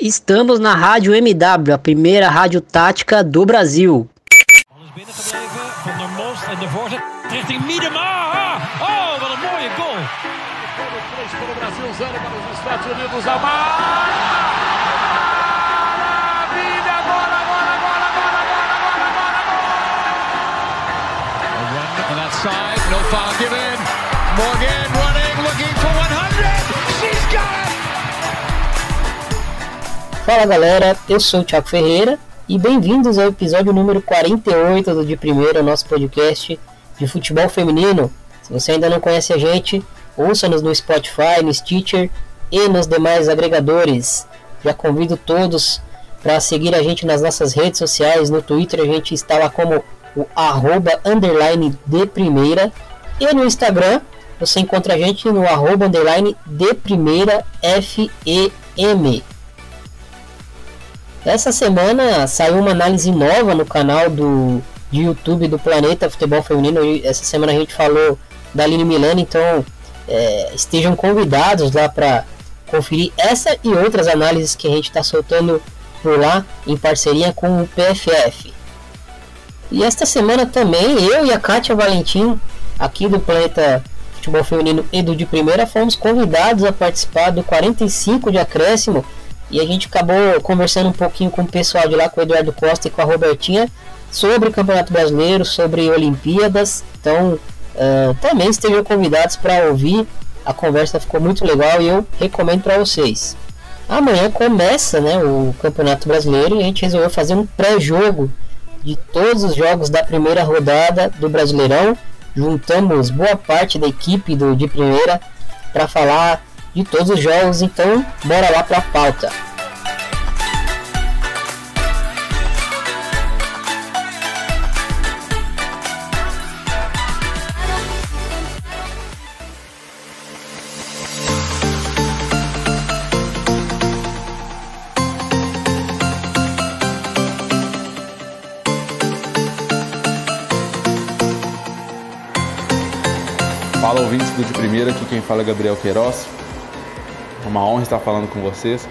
Estamos na Rádio MW, a primeira rádio tática do Brasil. Alles Fala galera, eu sou o Thiago Ferreira e bem-vindos ao episódio número 48 do De Primeira, nosso podcast de futebol feminino. Se você ainda não conhece a gente, ouça-nos no Spotify, no Stitcher e nos demais agregadores. Já convido todos para seguir a gente nas nossas redes sociais. No Twitter a gente está lá como o arroba underline de primeira. E no Instagram você encontra a gente no arroba underline de primeira FEM. Essa semana saiu uma análise nova no canal do de YouTube do Planeta Futebol Feminino. Essa semana a gente falou da Aline Milano, então é, estejam convidados lá para conferir essa e outras análises que a gente está soltando por lá em parceria com o PFF. E esta semana também eu e a Kátia Valentim, aqui do Planeta Futebol Feminino Edu de Primeira, fomos convidados a participar do 45 de acréscimo e a gente acabou conversando um pouquinho com o pessoal de lá, com o Eduardo Costa e com a Robertinha, sobre o Campeonato Brasileiro, sobre Olimpíadas. Então, uh, também estejam convidados para ouvir. A conversa ficou muito legal e eu recomendo para vocês. Amanhã começa né, o Campeonato Brasileiro e a gente resolveu fazer um pré-jogo de todos os jogos da primeira rodada do Brasileirão. Juntamos boa parte da equipe do de primeira para falar de todos os jogos, então bora lá para a pauta. Fala ouvintes do De Primeira, aqui quem fala é Gabriel Queiroz. É uma honra estar falando com vocês.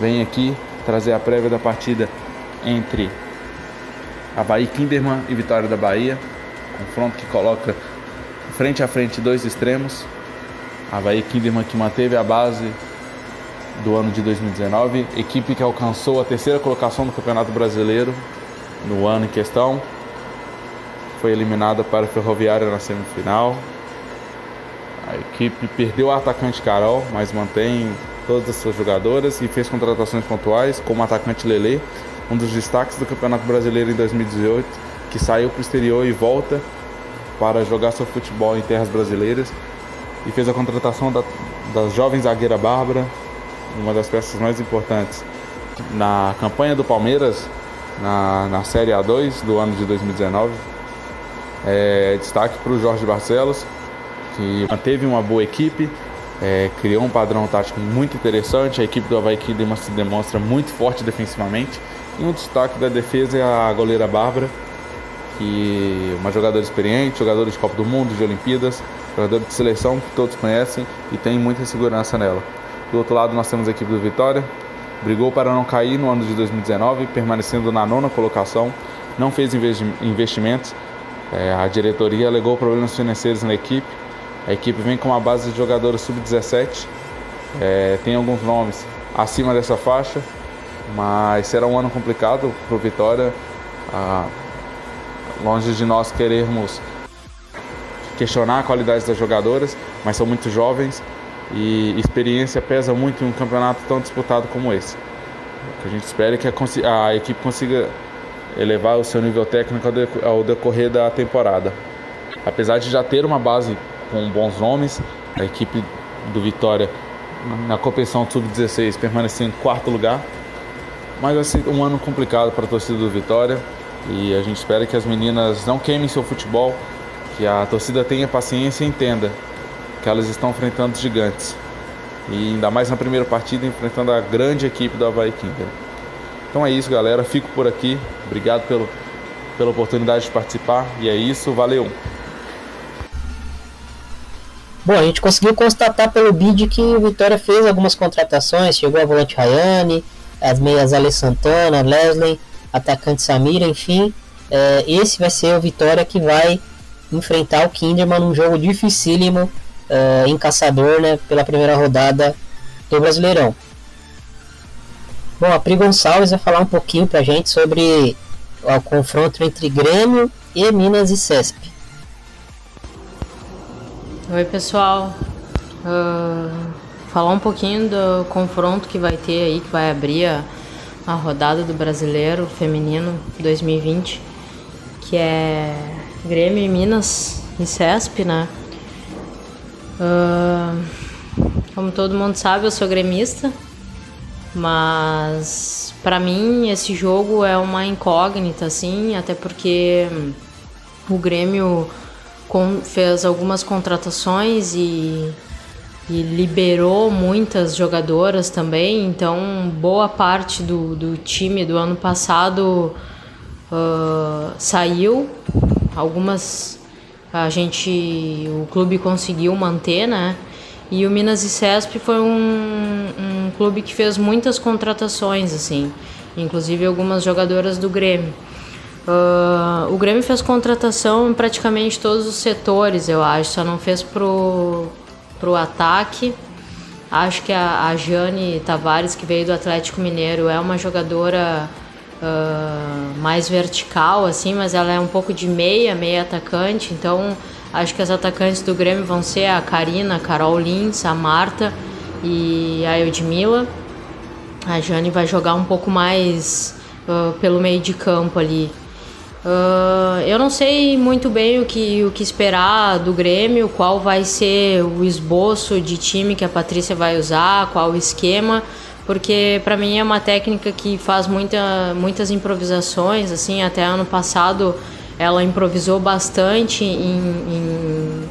Venho aqui trazer a prévia da partida entre Havaí Kinderman e Vitória da Bahia. Confronto que coloca frente a frente dois extremos. Havaí Kinderman que manteve a base do ano de 2019, equipe que alcançou a terceira colocação no Campeonato Brasileiro no ano em questão. Foi eliminada para a Ferroviária na semifinal, a equipe perdeu a atacante Carol, mas mantém todas as suas jogadoras e fez contratações pontuais, como o atacante Lele, um dos destaques do Campeonato Brasileiro em 2018, que saiu para o exterior e volta para jogar seu futebol em terras brasileiras. E fez a contratação da, da jovem zagueira Bárbara, uma das peças mais importantes. Na campanha do Palmeiras, na, na Série A2 do ano de 2019, é, destaque para o Jorge Barcelos, que manteve uma boa equipe, é, criou um padrão tático muito interessante. A equipe do Havaí se demonstra muito forte defensivamente. E um destaque da defesa é a goleira Bárbara, que é uma jogadora experiente, jogadora de Copa do Mundo, de Olimpíadas, jogadora de seleção que todos conhecem e tem muita segurança nela. Do outro lado nós temos a equipe do Vitória, brigou para não cair no ano de 2019, permanecendo na nona colocação, não fez investimentos. É, a diretoria alegou problemas financeiros na equipe a equipe vem com uma base de jogadores sub-17, é, tem alguns nomes acima dessa faixa, mas será um ano complicado para o Vitória. Ah, longe de nós querermos questionar a qualidade das jogadoras, mas são muito jovens e experiência pesa muito em um campeonato tão disputado como esse. O que a gente espera é que a, a equipe consiga elevar o seu nível técnico ao decorrer da temporada. Apesar de já ter uma base com bons nomes. A equipe do Vitória na competição sub-16 permaneceu em quarto lugar. Mas vai ser um ano complicado para a torcida do Vitória e a gente espera que as meninas não queimem seu futebol, que a torcida tenha paciência e entenda que elas estão enfrentando gigantes. E ainda mais na primeira partida enfrentando a grande equipe do Havaí. Então é isso, galera. Fico por aqui. Obrigado pelo, pela oportunidade de participar. E é isso. Valeu! Bom, a gente conseguiu constatar pelo bid que o Vitória fez algumas contratações, chegou a volante Rayane, as meias Ale Santana, Leslie, atacante Samira, enfim. É, esse vai ser o Vitória que vai enfrentar o Kinderman num jogo dificílimo é, em Caçador, né, pela primeira rodada do Brasileirão. Bom, a Pri Gonçalves vai falar um pouquinho pra gente sobre o confronto entre Grêmio e Minas e Cesp. Oi pessoal, uh, falar um pouquinho do confronto que vai ter aí, que vai abrir a, a rodada do Brasileiro Feminino 2020, que é Grêmio e Minas e Cesp, né? Uh, como todo mundo sabe, eu sou gremista, mas para mim esse jogo é uma incógnita, assim, até porque o Grêmio fez algumas contratações e, e, liberou muitas jogadoras também, então boa parte do, do time do ano passado uh, saiu, algumas a gente, o clube conseguiu manter, né? E o Minas e Cesp foi um, um clube que fez muitas contratações, assim, inclusive algumas jogadoras do Grêmio. Uh, o Grêmio fez contratação em praticamente todos os setores, eu acho, só não fez pro, pro ataque. Acho que a, a Jane Tavares, que veio do Atlético Mineiro, é uma jogadora uh, mais vertical, assim, mas ela é um pouco de meia, meia atacante, então acho que as atacantes do Grêmio vão ser a Karina, a Carol Lins, a Marta e a Eudmila. A Jane vai jogar um pouco mais uh, pelo meio de campo ali. Uh, eu não sei muito bem o que, o que esperar do Grêmio, qual vai ser o esboço de time que a Patrícia vai usar, qual o esquema, porque para mim é uma técnica que faz muita, muitas improvisações. Assim, até ano passado ela improvisou bastante em, em,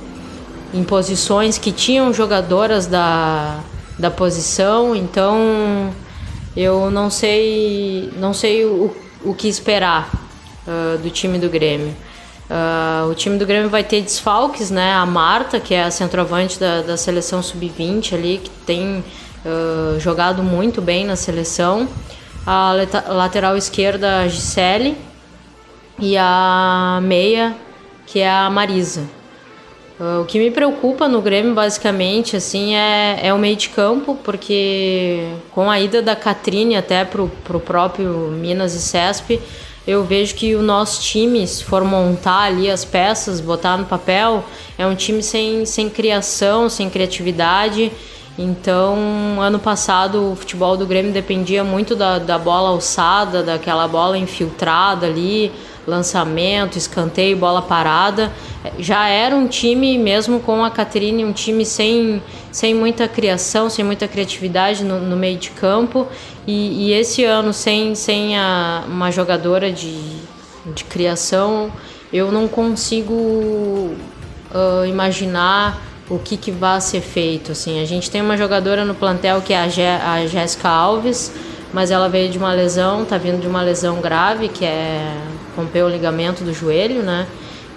em posições que tinham jogadoras da, da posição, então eu não sei, não sei o, o que esperar uh, do time do Grêmio. Uh, o time do Grêmio vai ter desfalques, né? A Marta, que é a centroavante da, da seleção sub-20 ali, que tem uh, jogado muito bem na seleção. A lateral esquerda, a Gisele. E a meia, que é a Marisa. Uh, o que me preocupa no Grêmio, basicamente, assim, é, é o meio de campo, porque com a ida da Catrine até pro, pro próprio Minas e Cesp, eu vejo que o nosso time, se for montar ali as peças, botar no papel, é um time sem, sem criação, sem criatividade. Então, ano passado, o futebol do Grêmio dependia muito da, da bola alçada, daquela bola infiltrada ali, lançamento, escanteio, bola parada. Já era um time, mesmo com a Caterine, um time sem, sem muita criação, sem muita criatividade no, no meio de campo. E, e, esse ano, sem, sem a, uma jogadora de, de criação, eu não consigo uh, imaginar o que, que vai ser feito. Assim, a gente tem uma jogadora no plantel que é a, a Jéssica Alves, mas ela veio de uma lesão, tá vindo de uma lesão grave, que é rompeu o ligamento do joelho, né?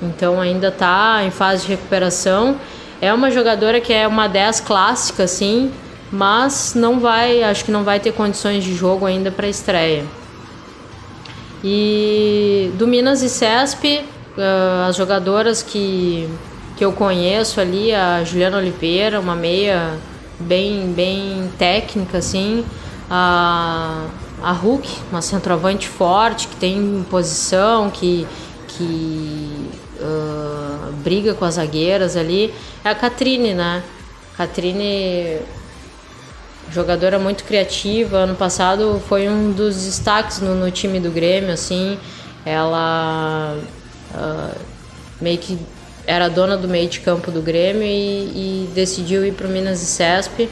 Então ainda tá em fase de recuperação. É uma jogadora que é uma 10 clássica, assim, mas não vai, acho que não vai ter condições de jogo ainda para estreia. E do Minas e Cesp, uh, as jogadoras que, que eu conheço ali, a Juliana Oliveira, uma meia bem, bem técnica, assim, a, a Hulk, uma centroavante forte, que tem posição, que, que uh, briga com as zagueiras ali, é a Catrine, né? Catrine, jogadora muito criativa, ano passado foi um dos destaques no, no time do Grêmio, assim, ela uh, meio que era dona do meio de campo do Grêmio e, e decidiu ir para o Minas e Cesp.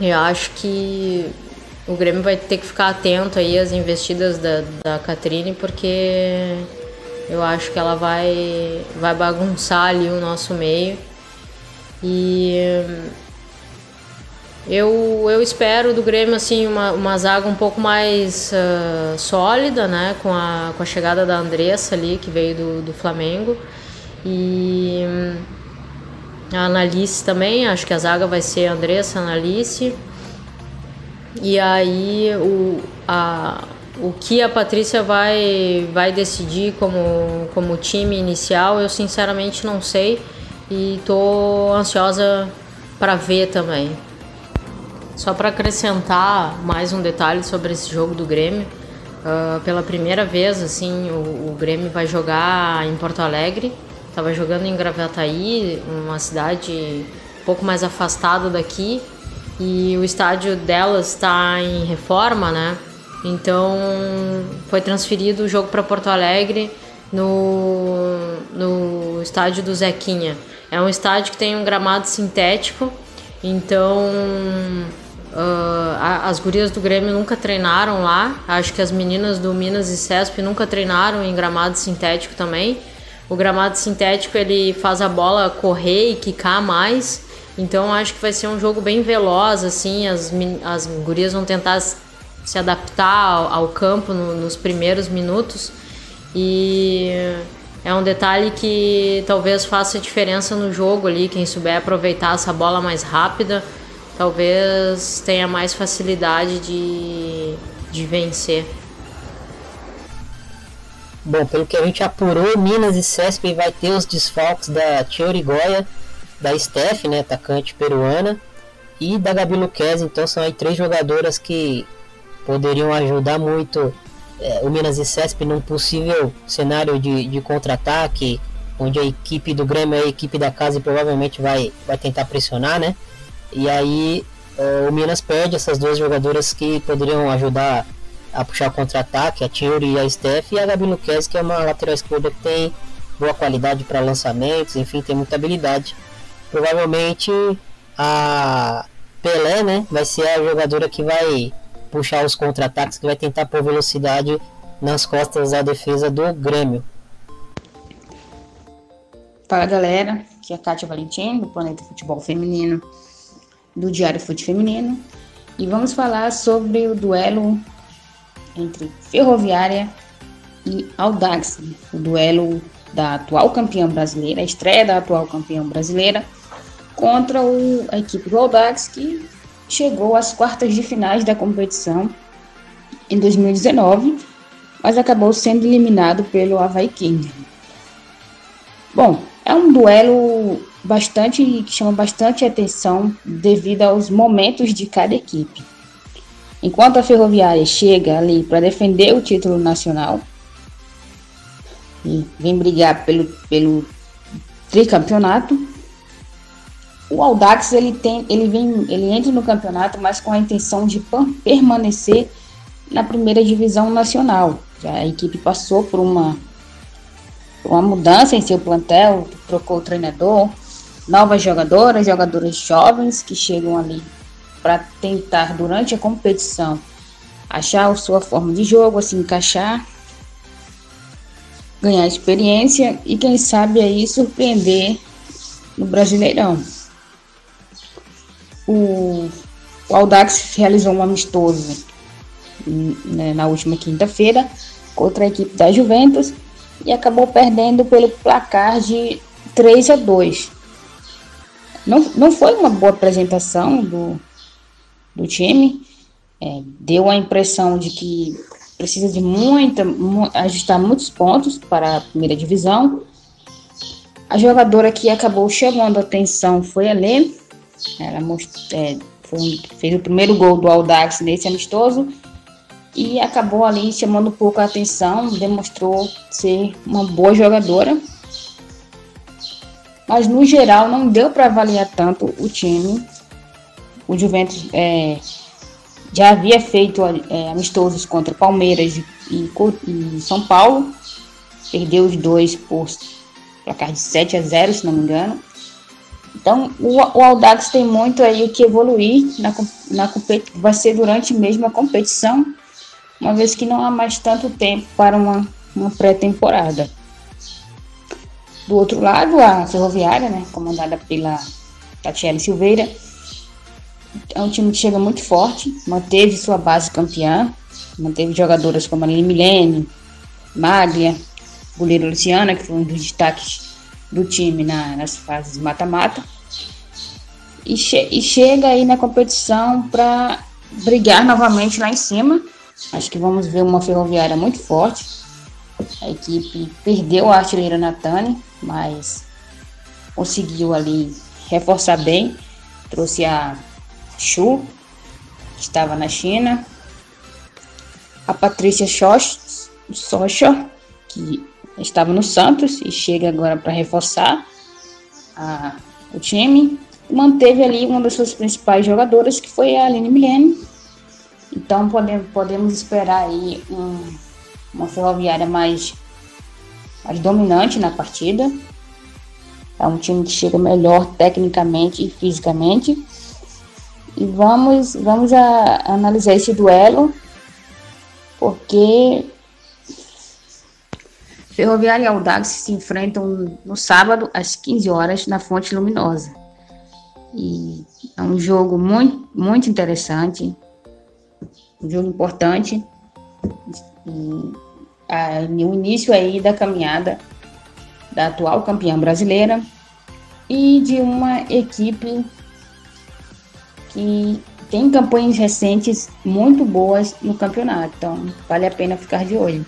Eu acho que o Grêmio vai ter que ficar atento aí às investidas da, da Catrine, porque eu acho que ela vai, vai bagunçar ali o nosso meio. E eu, eu espero do Grêmio assim uma, uma zaga um pouco mais uh, sólida, né? Com a, com a chegada da Andressa ali, que veio do, do Flamengo. E a Analice também, acho que a zaga vai ser Andressa, Analice. E aí o, a, o que a Patrícia vai, vai decidir como, como time inicial, eu sinceramente não sei e tô ansiosa para ver também. Só para acrescentar mais um detalhe sobre esse jogo do Grêmio, uh, pela primeira vez assim o, o, Grêmio vai jogar em Porto Alegre. Estava jogando em Gravataí, uma cidade um pouco mais afastada daqui, e o estádio delas está em reforma, né? Então foi transferido o jogo para Porto Alegre no, no estádio do Zequinha. É um estádio que tem um gramado sintético, então uh, as gurias do Grêmio nunca treinaram lá. Acho que as meninas do Minas e Cesp nunca treinaram em gramado sintético também. O gramado sintético ele faz a bola correr e quicar mais. Então acho que vai ser um jogo bem veloz, assim, as, as gurias vão tentar se adaptar ao, ao campo no, nos primeiros minutos e é um detalhe que talvez faça diferença no jogo ali, quem souber aproveitar essa bola mais rápida, talvez tenha mais facilidade de, de vencer. Bom, pelo que a gente apurou, Minas e Cesp vai ter os desfalques da Goya da Steph, né, atacante peruana, e da Gabi Luquez. Então são aí três jogadoras que poderiam ajudar muito é, o Minas e Cesp num possível cenário de, de contra-ataque, onde a equipe do Grêmio é a equipe da casa e provavelmente vai, vai tentar pressionar, né? E aí é, o Minas perde essas duas jogadoras que poderiam ajudar a puxar o contra-ataque, a Tiuri e a Steph, e a Gabi Luquez, que é uma lateral esquerda que tem boa qualidade para lançamentos, enfim, tem muita habilidade. Provavelmente a Pelé, né, vai ser a jogadora que vai puxar os contra-ataques, que vai tentar pôr velocidade nas costas da defesa do Grêmio. Fala galera, aqui é a Kátia Valentim, do Planeta Futebol Feminino, do Diário Fute Feminino, e vamos falar sobre o duelo entre Ferroviária e Audax, o duelo da atual campeã brasileira, a estreia da atual campeã brasileira, contra o, a equipe do Audax, que chegou às quartas de finais da competição em 2019, mas acabou sendo eliminado pelo Havaí King. Bom, é um duelo bastante que chama bastante atenção devido aos momentos de cada equipe. Enquanto a Ferroviária chega ali para defender o título nacional e vem brigar pelo, pelo tricampeonato, o Audax ele tem, ele vem, ele entra no campeonato, mas com a intenção de permanecer na primeira divisão nacional. A equipe passou por uma, uma mudança em seu plantel, trocou o treinador, novas jogadoras, jogadoras jovens que chegam ali para tentar durante a competição achar a sua forma de jogo, se encaixar, ganhar experiência e quem sabe aí surpreender no Brasileirão o, o Audax realizou um amistoso né, na última quinta-feira contra a equipe da Juventus e acabou perdendo pelo placar de 3 a 2. Não, não foi uma boa apresentação do, do time, é, deu a impressão de que precisa de muita, mu ajustar muitos pontos para a primeira divisão. A jogadora que acabou chamando a atenção foi a Lê, ela é, foi, fez o primeiro gol do Audax nesse amistoso e acabou ali chamando um pouco a atenção, demonstrou ser uma boa jogadora. Mas no geral não deu para avaliar tanto o time. O Juventus é, já havia feito é, amistosos contra Palmeiras e, e, São Paulo. Perdeu os dois por placar de 7 a 0, se não me engano. Então, o, o Audax tem muito aí o que evoluir na, na vai ser durante mesmo a competição, uma vez que não há mais tanto tempo para uma, uma pré-temporada. Do outro lado, a Ferroviária, né, comandada pela Tatiele Silveira, é um time que chega muito forte, manteve sua base campeã, manteve jogadoras como a Lili Milene, Maglia, goleiro Luciana, que foi um dos destaques do time na, nas fases mata-mata. E, che e, chega aí na competição para brigar novamente lá em cima. Acho que vamos ver uma ferroviária muito forte. A equipe perdeu a artilheira Natane, mas conseguiu ali reforçar bem. Trouxe a Chu, que estava na China. A Patrícia Socha, que estava no Santos e chega agora para reforçar a, o time. Manteve ali uma das suas principais jogadoras, que foi a Aline Milene. Então podemos, podemos esperar aí um, uma ferroviária mais, mais dominante na partida. É um time que chega melhor tecnicamente e fisicamente. E vamos, vamos a, analisar esse duelo, porque Ferroviária e Audax se enfrentam no sábado às 15 horas na Fonte Luminosa. E é um jogo muito, muito interessante, um jogo importante. E, a, o início aí da caminhada da atual campeã brasileira e de uma equipe que tem campanhas recentes muito boas no campeonato. Então, vale a pena ficar de olho.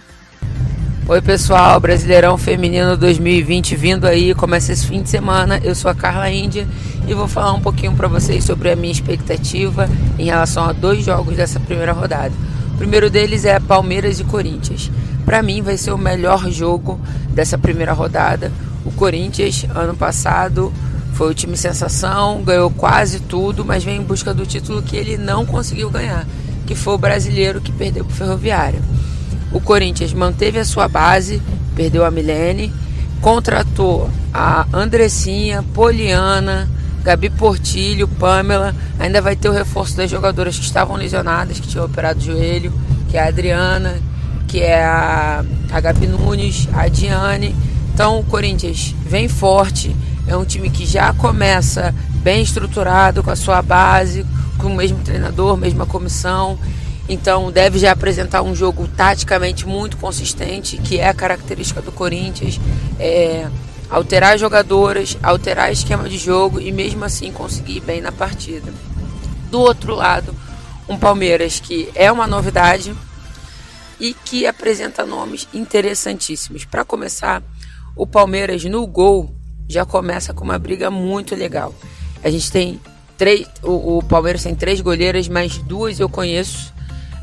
Oi pessoal, Brasileirão Feminino 2020 vindo aí, começa esse fim de semana. Eu sou a Carla Índia e vou falar um pouquinho para vocês sobre a minha expectativa em relação a dois jogos dessa primeira rodada. O primeiro deles é Palmeiras e Corinthians. Para mim vai ser o melhor jogo dessa primeira rodada. O Corinthians ano passado foi o time sensação, ganhou quase tudo, mas vem em busca do título que ele não conseguiu ganhar, que foi o brasileiro que perdeu para o Ferroviário. O Corinthians manteve a sua base, perdeu a Milene, contratou a Andressinha, Poliana, Gabi Portilho, Pamela. Ainda vai ter o reforço das jogadoras que estavam lesionadas, que tinham operado o joelho, que é a Adriana, que é a, a Gabi Nunes, a Diane. Então o Corinthians vem forte, é um time que já começa bem estruturado, com a sua base, com o mesmo treinador, mesma comissão. Então deve já apresentar um jogo taticamente muito consistente, que é a característica do Corinthians. É, alterar jogadoras, alterar esquema de jogo e mesmo assim conseguir bem na partida. Do outro lado, um Palmeiras que é uma novidade e que apresenta nomes interessantíssimos. Para começar, o Palmeiras no gol já começa com uma briga muito legal. A gente tem três, o, o Palmeiras tem três goleiras, mas duas eu conheço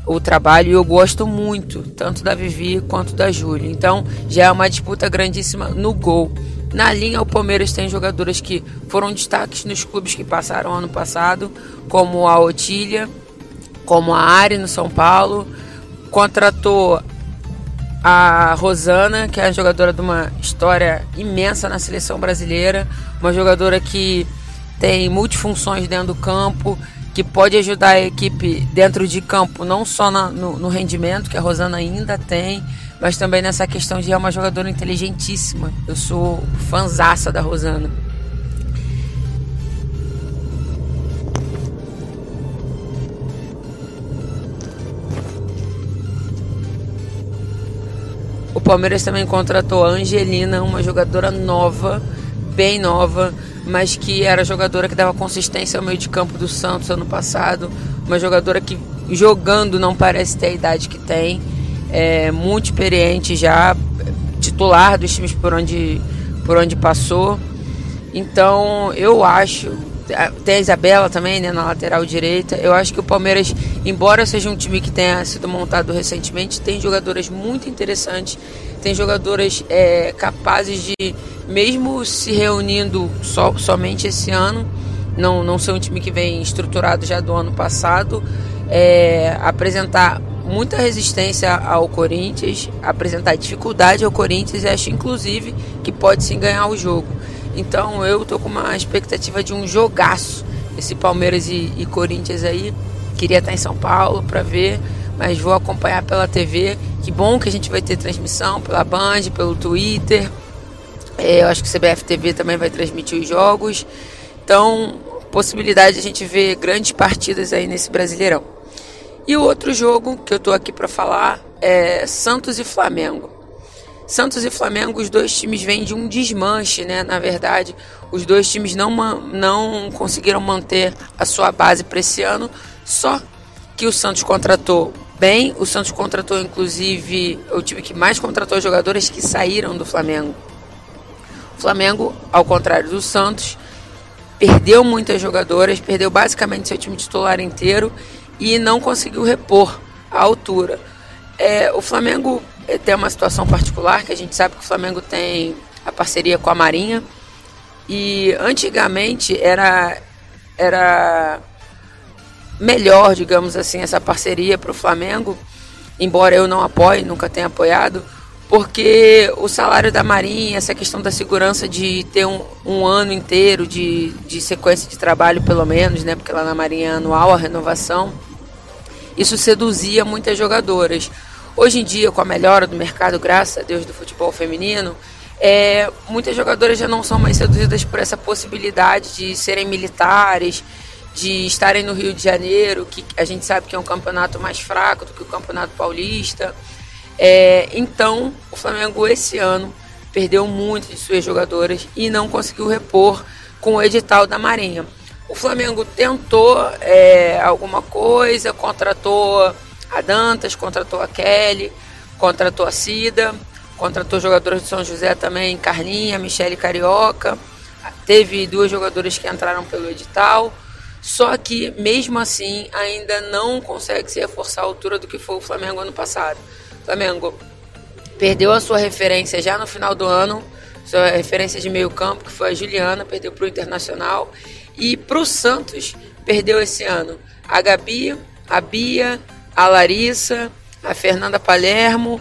o trabalho e eu gosto muito, tanto da Vivi quanto da Júlia. Então já é uma disputa grandíssima no gol. Na linha, o Palmeiras tem jogadoras que foram destaques nos clubes que passaram ano passado, como a Otília, como a Ari no São Paulo. Contratou a Rosana, que é a jogadora de uma história imensa na seleção brasileira, uma jogadora que tem multifunções dentro do campo, que pode ajudar a equipe dentro de campo, não só na, no, no, rendimento, que a Rosana ainda tem, mas também nessa questão de é uma jogadora inteligentíssima. Eu sou fanzaça da Rosana. Palmeiras também contratou a Angelina, uma jogadora nova, bem nova, mas que era jogadora que dava consistência ao meio de campo do Santos ano passado, uma jogadora que jogando não parece ter a idade que tem, é muito experiente já, titular dos times por onde, por onde passou. Então eu acho, tem a Isabela também né, na lateral direita. Eu acho que o Palmeiras, embora seja um time que tenha sido montado recentemente, tem jogadoras muito interessantes, tem jogadoras é, capazes de mesmo se reunindo so, somente esse ano, não, não ser um time que vem estruturado já do ano passado, é, apresentar muita resistência ao Corinthians, apresentar dificuldade ao Corinthians e acho inclusive que pode sim ganhar o jogo. Então eu tô com uma expectativa de um jogaço esse Palmeiras e, e Corinthians aí. Queria estar em São Paulo para ver, mas vou acompanhar pela TV. Que bom que a gente vai ter transmissão pela Band, pelo Twitter. É, eu acho que o CBF TV também vai transmitir os jogos. Então, possibilidade de a gente ver grandes partidas aí nesse Brasileirão. E o outro jogo que eu tô aqui para falar é Santos e Flamengo. Santos e Flamengo, os dois times vêm de um desmanche, né? Na verdade, os dois times não, não conseguiram manter a sua base para esse ano, só que o Santos contratou bem. O Santos contratou, inclusive, o time que mais contratou jogadores que saíram do Flamengo. O Flamengo, ao contrário do Santos, perdeu muitas jogadoras, perdeu basicamente seu time titular inteiro e não conseguiu repor a altura. É, o Flamengo tem uma situação particular que a gente sabe que o Flamengo tem a parceria com a Marinha e antigamente era era melhor, digamos assim, essa parceria para o Flamengo, embora eu não apoie, nunca tenha apoiado, porque o salário da Marinha, essa questão da segurança de ter um, um ano inteiro de, de sequência de trabalho, pelo menos, né? Porque lá na Marinha é anual a renovação, isso seduzia muitas jogadoras. Hoje em dia, com a melhora do mercado, graças a Deus, do futebol feminino, é, muitas jogadoras já não são mais seduzidas por essa possibilidade de serem militares, de estarem no Rio de Janeiro, que a gente sabe que é um campeonato mais fraco do que o Campeonato Paulista. É, então, o Flamengo esse ano perdeu muito de suas jogadoras e não conseguiu repor com o edital da Marinha. O Flamengo tentou é, alguma coisa, contratou a Dantas, contratou a Kelly, contratou a Cida, contratou jogadores de São José também, Carlinha, Michele Carioca. Teve duas jogadoras que entraram pelo edital. Só que, mesmo assim, ainda não consegue se reforçar a altura do que foi o Flamengo ano passado. Flamengo perdeu a sua referência já no final do ano, sua referência de meio campo, que foi a Juliana, perdeu para o Internacional. E para o Santos, perdeu esse ano a Gabi, a Bia, a Larissa, a Fernanda Palermo.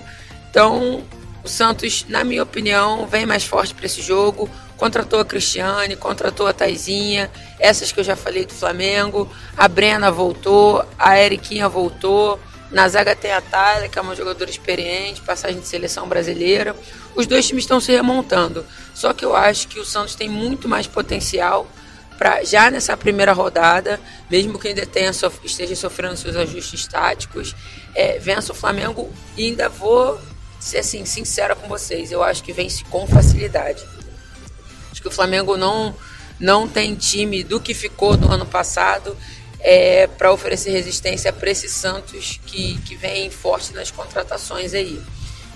Então, o Santos, na minha opinião, vem mais forte para esse jogo. Contratou a Cristiane, contratou a Taizinha, essas que eu já falei do Flamengo. A Brena voltou, a Eriquinha voltou. Na zaga tem a Thalia, que é uma jogadora experiente, passagem de seleção brasileira. Os dois times estão se remontando. Só que eu acho que o Santos tem muito mais potencial para já nessa primeira rodada, mesmo que ainda tenha, esteja sofrendo seus ajustes táticos, é, vença o Flamengo e ainda vou ser assim, sincera com vocês, eu acho que vence com facilidade. Acho que o Flamengo não, não tem time do que ficou do ano passado é, para oferecer resistência para esse Santos que, que vem forte nas contratações aí.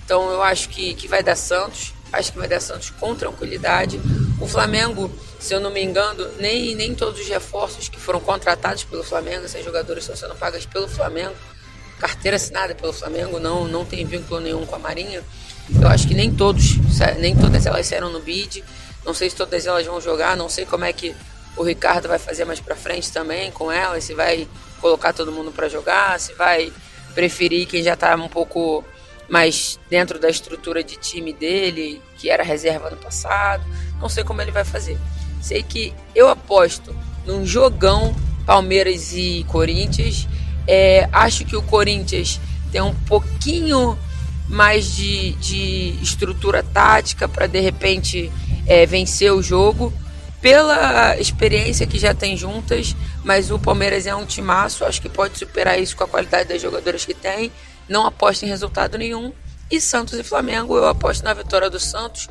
Então eu acho que, que vai dar Santos, acho que vai dar Santos com tranquilidade. O Flamengo, se eu não me engano, nem, nem todos os reforços que foram contratados pelo Flamengo, esses jogadores estão sendo pagos pelo Flamengo, carteira assinada pelo Flamengo, não, não tem vínculo nenhum com a Marinha. Eu acho que nem todos, nem todas elas saíram no bid. Não sei se todas elas vão jogar, não sei como é que o Ricardo vai fazer mais para frente também com ela, se vai colocar todo mundo para jogar, se vai preferir quem já está um pouco mais dentro da estrutura de time dele, que era reserva no passado. Não sei como ele vai fazer. Sei que eu aposto num jogão Palmeiras e Corinthians. É, acho que o Corinthians tem um pouquinho mais de, de estrutura tática para de repente é, vencer o jogo pela experiência que já tem juntas, mas o Palmeiras é um timaço, acho que pode superar isso com a qualidade das jogadoras que tem. Não aposto em resultado nenhum. E Santos e Flamengo, eu aposto na vitória do Santos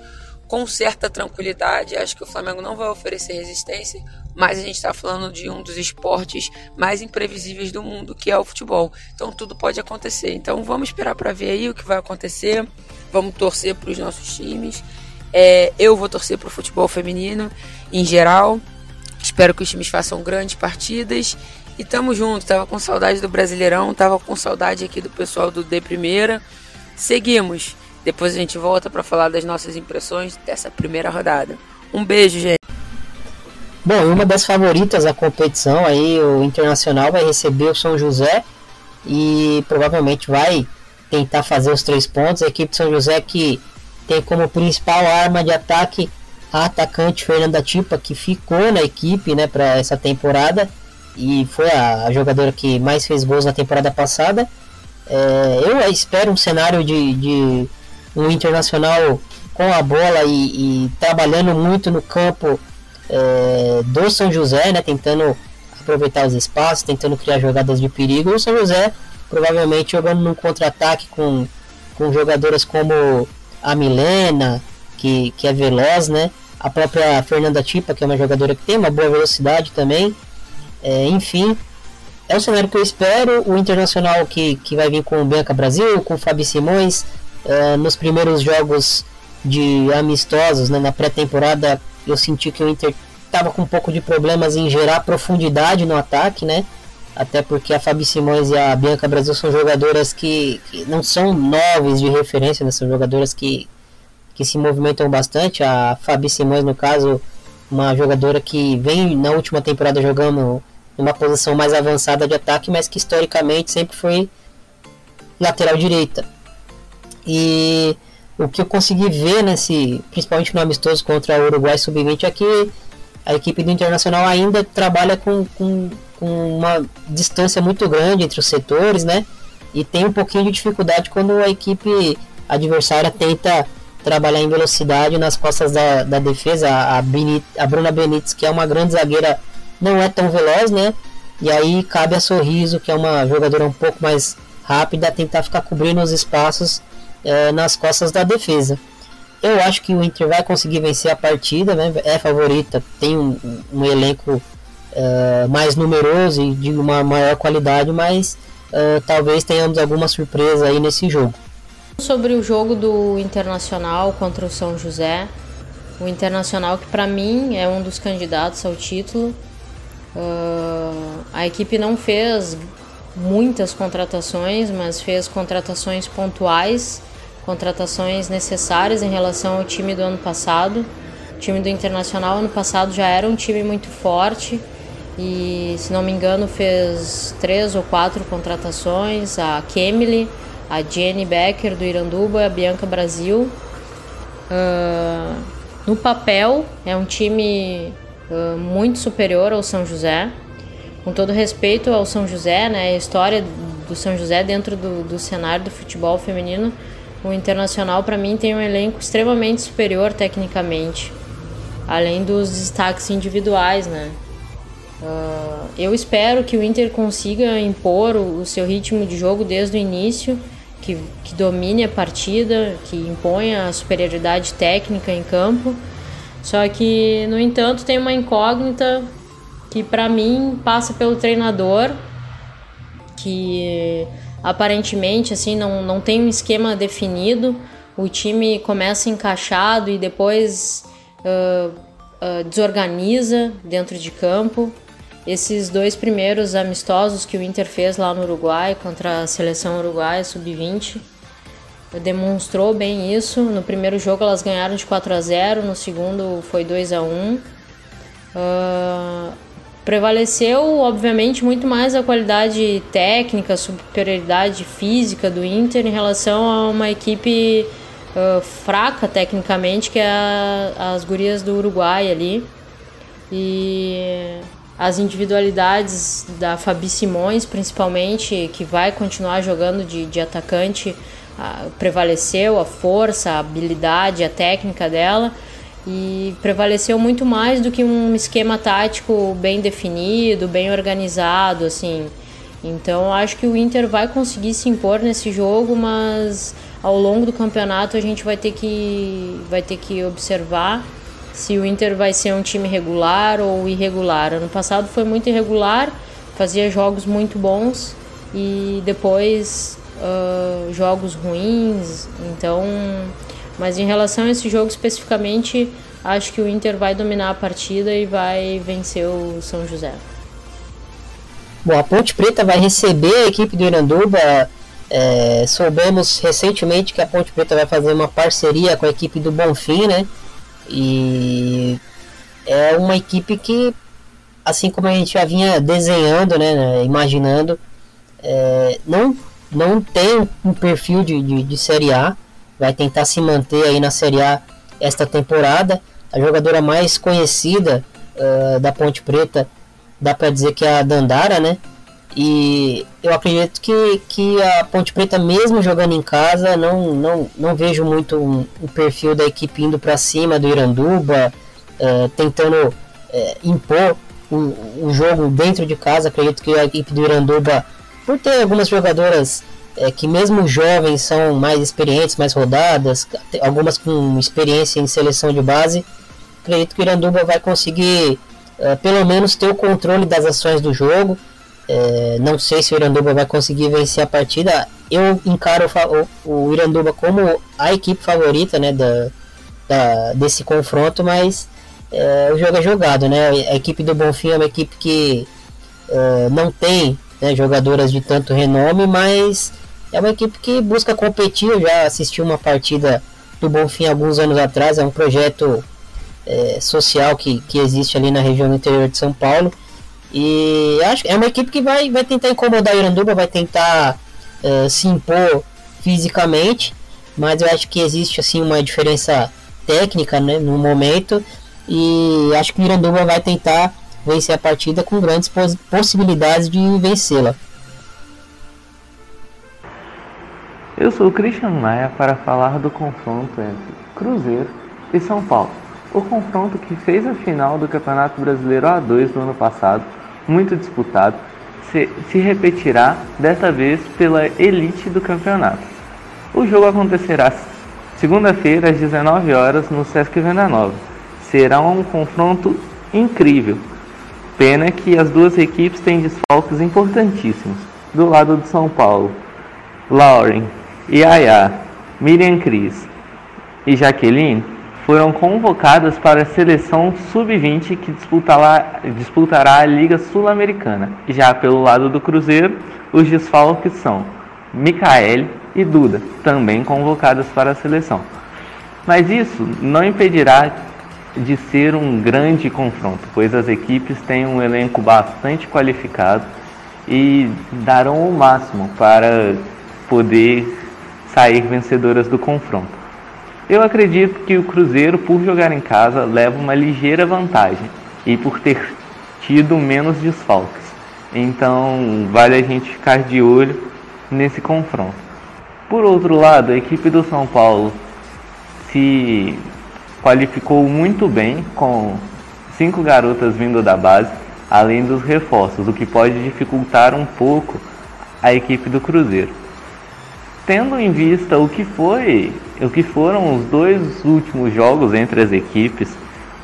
com certa tranquilidade. Acho que o Flamengo não vai oferecer resistência, mas a gente está falando de um dos esportes mais imprevisíveis do mundo, que é o futebol. Então tudo pode acontecer. Então vamos esperar para ver aí o que vai acontecer. Vamos torcer para os nossos times. É, eu vou torcer para o futebol feminino em geral. Espero que os times façam grandes partidas. E tamo junto. Tava com saudade do Brasileirão, tava com saudade aqui do pessoal do D Primeira. Seguimos. Depois a gente volta para falar das nossas impressões dessa primeira rodada. Um beijo, gente. Bom, uma das favoritas da competição aí, o Internacional vai receber o São José e provavelmente vai tentar fazer os três pontos. A equipe de São José que tem como principal arma de ataque a atacante Fernanda Tipa, que ficou na equipe né, para essa temporada e foi a, a, jogadora que mais fez gols na temporada passada. É, eu espero um cenário de, de, um internacional com a bola e, e trabalhando muito no campo é, do São José, né, tentando aproveitar os espaços, tentando criar jogadas de perigo. O São José provavelmente jogando num contra-ataque com, com jogadoras como a Milena, que, que é veloz, né? A própria Fernanda Tipa, que é uma jogadora que tem uma boa velocidade também. É, enfim, é o cenário que eu espero. O Internacional que, que vai vir com o Bianca Brasil, com o Fabi Simões, uh, nos primeiros jogos de amistosos, né, na pré-temporada, eu senti que o Inter estava com um pouco de problemas em gerar profundidade no ataque, né? Até porque a Fabi Simões e a Bianca Brasil são jogadoras que, que não são noves de referência, né? são jogadoras que, que se movimentam bastante. A Fabi Simões, no caso, uma jogadora que vem na última temporada jogando numa posição mais avançada de ataque, mas que historicamente sempre foi lateral direita. E o que eu consegui ver nesse, principalmente no amistoso contra o Uruguai Sub-20 é que a equipe do Internacional ainda trabalha com, com, com, uma distância muito grande entre os setores, né? E tem um pouquinho de dificuldade quando a equipe adversária tenta trabalhar em velocidade nas costas da, da defesa. A, a Bruna Benítez, que é uma grande zagueira, não é tão veloz, né? E aí cabe a Sorriso, que é uma jogadora um pouco mais rápida, tentar ficar cobrindo os espaços é, nas costas da defesa. Eu acho que o Inter vai conseguir vencer a partida, né? É favorita, tem um, um elenco é, mais numeroso e de uma maior qualidade, mas é, talvez tenhamos alguma surpresa aí nesse jogo. Sobre o jogo do Internacional contra o São José, o Internacional que para mim é um dos candidatos ao título. Uh, a equipe não fez muitas contratações, mas fez contratações pontuais contratações necessárias em relação ao time do ano passado. O time do Internacional ano passado já era um time muito forte e, se não me engano, fez três ou quatro contratações: a Kemily, a Jenny Becker do Iranduba, a Bianca Brasil. Uh, no papel, é um time uh, muito superior ao São José. Com todo respeito ao São José, né, a história do São José dentro do, do cenário do futebol feminino o Internacional, para mim, tem um elenco extremamente superior tecnicamente, além dos destaques individuais, né? Uh, eu espero que o Inter consiga impor o, o, seu ritmo de jogo desde o início, que, que domine a partida, que imponha a superioridade técnica em campo. Só que, no entanto, tem uma incógnita que para mim passa pelo treinador, que aparentemente assim não, não tem um esquema definido. O time começa encaixado e depois uh, uh, desorganiza dentro de campo. Esses dois primeiros amistosos que o Inter fez lá no Uruguai contra a seleção uruguaia sub-20 demonstrou bem isso. No primeiro jogo elas ganharam de 4 a 0, no segundo foi 2 a 1. Uh, Prevaleceu, obviamente, muito mais a qualidade técnica, superioridade física do Inter em relação a uma equipe uh, fraca tecnicamente, que é a, as gurias do Uruguai ali. E as individualidades da Fabi Simões, principalmente, que vai continuar jogando de, de atacante, uh, prevaleceu a força, a habilidade, a técnica dela e prevaleceu muito mais do que um esquema tático bem definido, bem organizado, assim. Então acho que o Inter vai conseguir se impor nesse jogo, mas ao longo do campeonato a gente vai ter que vai ter que observar se o Inter vai ser um time regular ou irregular. Ano passado foi muito irregular, fazia jogos muito bons e depois uh, jogos ruins. Então mas em relação a esse jogo especificamente, acho que o Inter vai dominar a partida e vai vencer o São José. Bom, a Ponte Preta vai receber a equipe do Iranduba. É, soubemos recentemente que a Ponte Preta vai fazer uma parceria com a equipe do Bonfim, né? E é uma equipe que, assim como a gente já vinha desenhando, né, imaginando, é, não, não tem um perfil de, de, de Série A vai tentar se manter aí na Série A esta temporada. A jogadora mais conhecida uh, da Ponte Preta, dá para dizer que é a Dandara, né? E eu acredito que, que a Ponte Preta, mesmo jogando em casa, não, não, não vejo muito um, um perfil da equipe indo para cima do Iranduba, uh, tentando uh, impor o, o jogo dentro de casa. Acredito que a equipe do Iranduba, por ter algumas jogadoras é, que mesmo jovens são mais experientes, mais rodadas, algumas com experiência em seleção de base, acredito que o Iranduba vai conseguir pelo menos ter o controle das ações do jogo É, não sei se o Iranduba vai conseguir vencer a partida. Eu encaro o, o Iranduba como a equipe favorita né, da, da desse confronto, mas é, o jogo é jogado. Né? A equipe do Bonfim é uma equipe que é, não tem né, jogadoras de tanto renome, mas é uma equipe que busca competir. Eu já assisti uma partida do Bonfim alguns anos atrás, é um projeto é, social que, que existe ali na região interior de São Paulo. E acho que é uma equipe que vai, vai tentar incomodar a Iranduba, vai tentar uh, se impor fisicamente, mas eu acho que existe assim uma diferença técnica né, no momento e acho que o Iranduba vai tentar vencer a partida com grandes poss possibilidades de vencê-la. Eu sou o Christian Maia para falar do confronto entre Cruzeiro e São Paulo. O confronto que fez a final do Campeonato Brasileiro A2 do ano passado muito disputado, se, se repetirá desta vez pela elite do campeonato. O jogo acontecerá segunda-feira às 19 horas no Sesc Venda Nova. Será um confronto incrível. Pena que as duas equipes têm desfalques importantíssimos. Do lado de São Paulo, Lauren, Yaya, Miriam Cris e Jaqueline foram convocadas para a seleção sub-20 que disputará, a Liga Sul-Americana. Já pelo lado do Cruzeiro, os desfalques são Micaele e Duda, também convocadas para a seleção. Mas isso não impedirá de ser um grande confronto, pois as equipes têm um elenco bastante qualificado e darão o máximo para poder sair vencedoras do confronto. Eu acredito que o Cruzeiro, por jogar em casa, leva uma ligeira vantagem e por ter tido menos desfalques. Então, vale a gente ficar de olho nesse confronto. Por outro lado, a equipe do São Paulo se qualificou muito bem com cinco garotas vindo da base, além dos reforços, o que pode dificultar um pouco a equipe do Cruzeiro tendo em vista o que foi, o que foram os dois últimos jogos entre as equipes,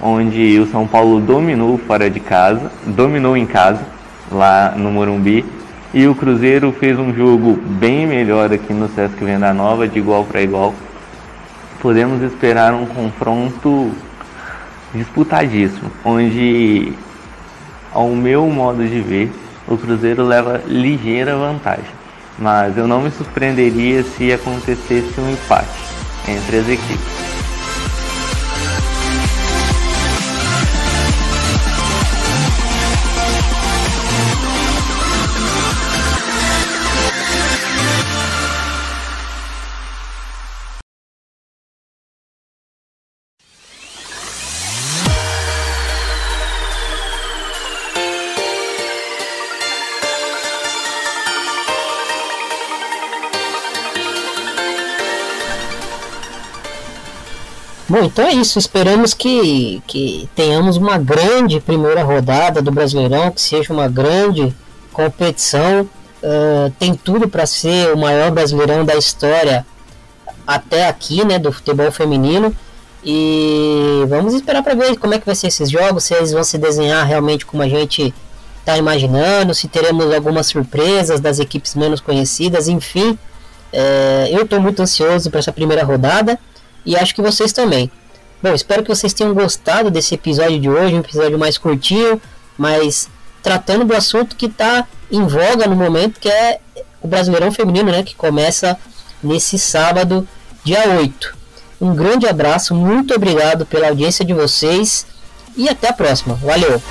onde o São Paulo dominou fora de casa, dominou em casa lá no Morumbi, e o Cruzeiro fez um jogo bem melhor aqui no Sesc Venda Nova, de igual para igual. Podemos esperar um confronto disputadíssimo, onde, ao meu modo de ver, o Cruzeiro leva ligeira vantagem mas eu não me surpreenderia se acontecesse um empate entre as equipes. Bom, então é isso. Esperamos que, que tenhamos uma grande primeira rodada do Brasileirão, que seja uma grande competição. Uh, tem tudo para ser o maior Brasileirão da história até aqui, né, do futebol feminino. E vamos esperar para ver como é que vai ser esses jogos, se eles vão se desenhar realmente como a gente está imaginando, se teremos algumas surpresas das equipes menos conhecidas, enfim. É, eu estou muito ansioso para essa primeira rodada e acho que vocês também. Bom, espero que vocês tenham gostado desse episódio de hoje, um episódio mais curtinho, mas tratando do assunto que está em voga no momento, que é o Brasileirão Feminino, né, que começa nesse sábado, dia 8. Um grande abraço, muito obrigado pela audiência de vocês e até a próxima. Valeu!